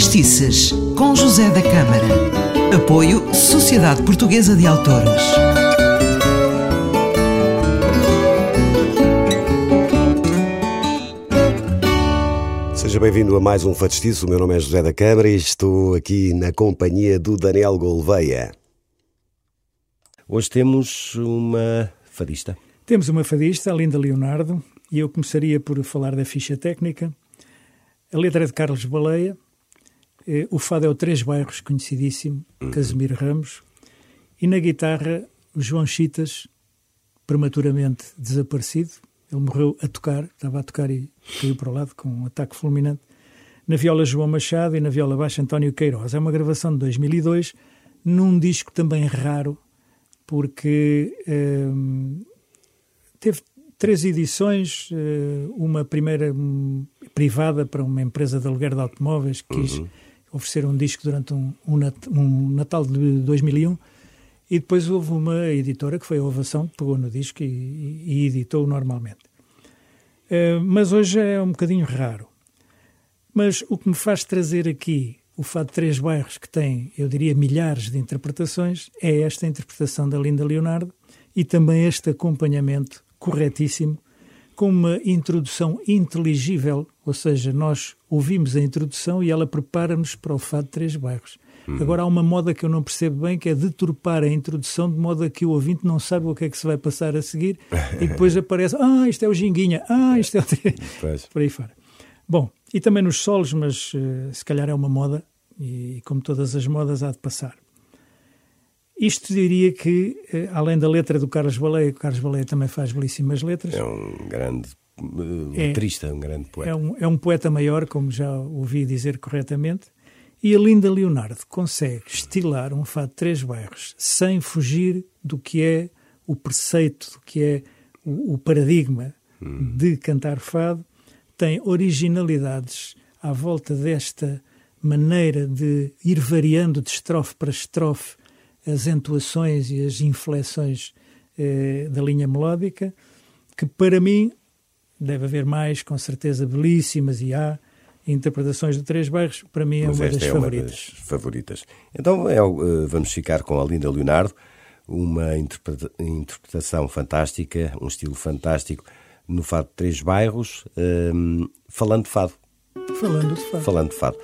Facestices, com José da Câmara. Apoio Sociedade Portuguesa de Autores. Seja bem-vindo a mais um Facestiço. O meu nome é José da Câmara e estou aqui na companhia do Daniel Gouveia. Hoje temos uma fadista. Temos uma fadista, a Linda Leonardo, e eu começaria por falar da ficha técnica. A letra é de Carlos Baleia, o fado é o Três Bairros, conhecidíssimo, uhum. Casimiro Ramos, e na guitarra o João Chitas, prematuramente desaparecido, ele morreu a tocar, estava a tocar e caiu para o lado com um ataque fulminante. Na viola João Machado e na viola baixa António Queiroz. É uma gravação de 2002, num disco também raro, porque um, teve três edições, eh, uma primeira um, privada para uma empresa de aluguer de automóveis que quis uhum. Oferecer um disco durante um, um, Natal de 2001 e depois houve uma editora que foi a Ovação, que pegou no disco e, e editou normalmente. Uh, mas hoje é um bocadinho raro. Mas o que me faz trazer aqui o Fado de Três Bairros, que tem, eu diria, milhares de interpretações, é esta interpretação da Linda Leonardo e também este acompanhamento corretíssimo, com uma introdução inteligível, ou seja, nós ouvimos a introdução e ela prepara-nos para o fado de três bairros. Hum. Agora há uma moda que eu não percebo bem, que é deturpar a introdução de modo a que o ouvinte não sabe o que é que se vai passar a seguir e depois aparece, ah, isto é o Ginguinha, ah, isto é o... por aí fora. Bom, e também nos solos, mas uh, se calhar é uma moda e como todas as modas há de passar. Isto diria que, eh, além da letra do Carlos Baleia, o Carlos Baleia também faz belíssimas letras. É um grande eh, letrista, é, um grande poeta. É um, é um poeta maior, como já ouvi dizer corretamente. E a Linda Leonardo consegue estilar um fado de três bairros sem fugir do que é o preceito, do que é o, o paradigma hum. de cantar fado. Tem originalidades à volta desta maneira de ir variando de estrofe para estrofe as entoações e as inflexões eh, da linha melódica, que para mim deve haver mais, com certeza, belíssimas e há interpretações de Três Bairros, para mim é Mas uma das é favoritas. Uma das favoritas. Então é, uh, vamos ficar com a Linda Leonardo, uma interpretação fantástica, um estilo fantástico no Fado de Três Bairros, um, falando de fado. Falando de fado. Falando de fado.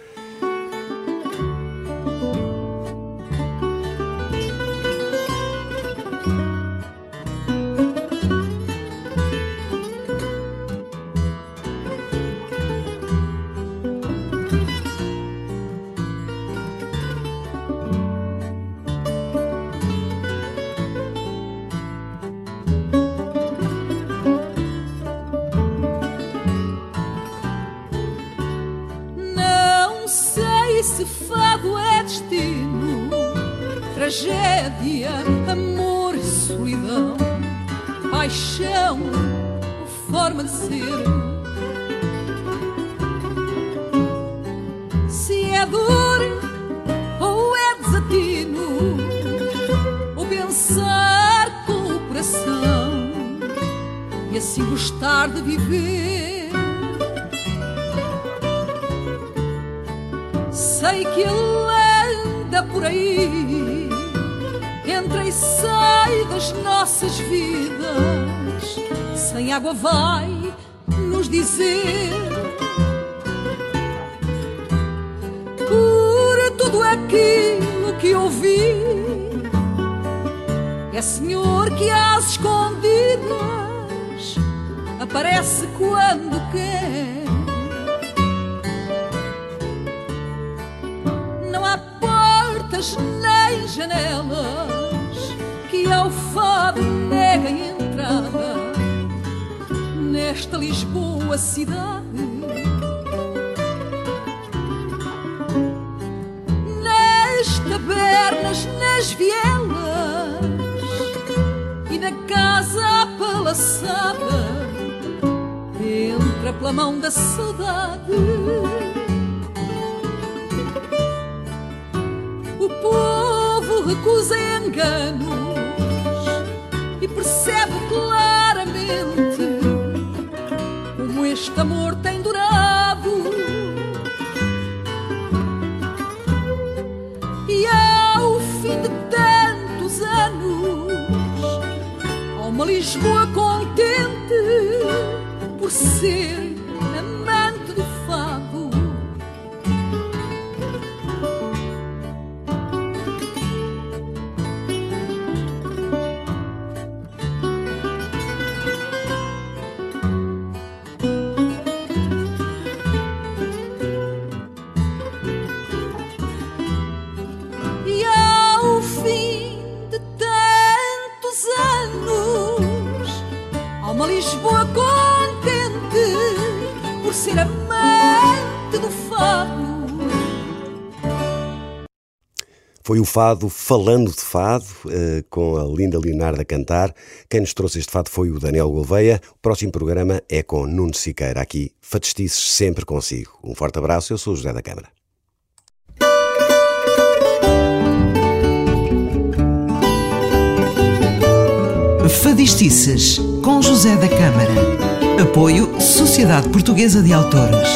Tragédia, amor solidão, paixão, forma de ser. Se é dor ou é desatino, ou pensar com o coração e assim gostar de viver. Sei que ele anda por aí entra e sai das nossas vidas. Sem água vai nos dizer por tudo aquilo que ouvi. É Senhor que às escondidas aparece quando quer. Não há portas nem janelas que ao fado nega entrada nesta Lisboa cidade. Nas tabernas, nas vielas e na casa palaçada entra pela mão da saudade. O povo recusa engano este amor tem durado. E ao fim de tantos anos, há uma Lisboa com Lisboa contente por ser amante do fado. Foi o fado Falando de Fado, eh, com a linda Leonardo a cantar. Quem nos trouxe este fado foi o Daniel Gouveia. O próximo programa é com Nuno Siqueira, aqui, Fatestices sempre consigo. Um forte abraço, eu sou o José da Câmara. Fadistices, com José da Câmara. Apoio Sociedade Portuguesa de Autores.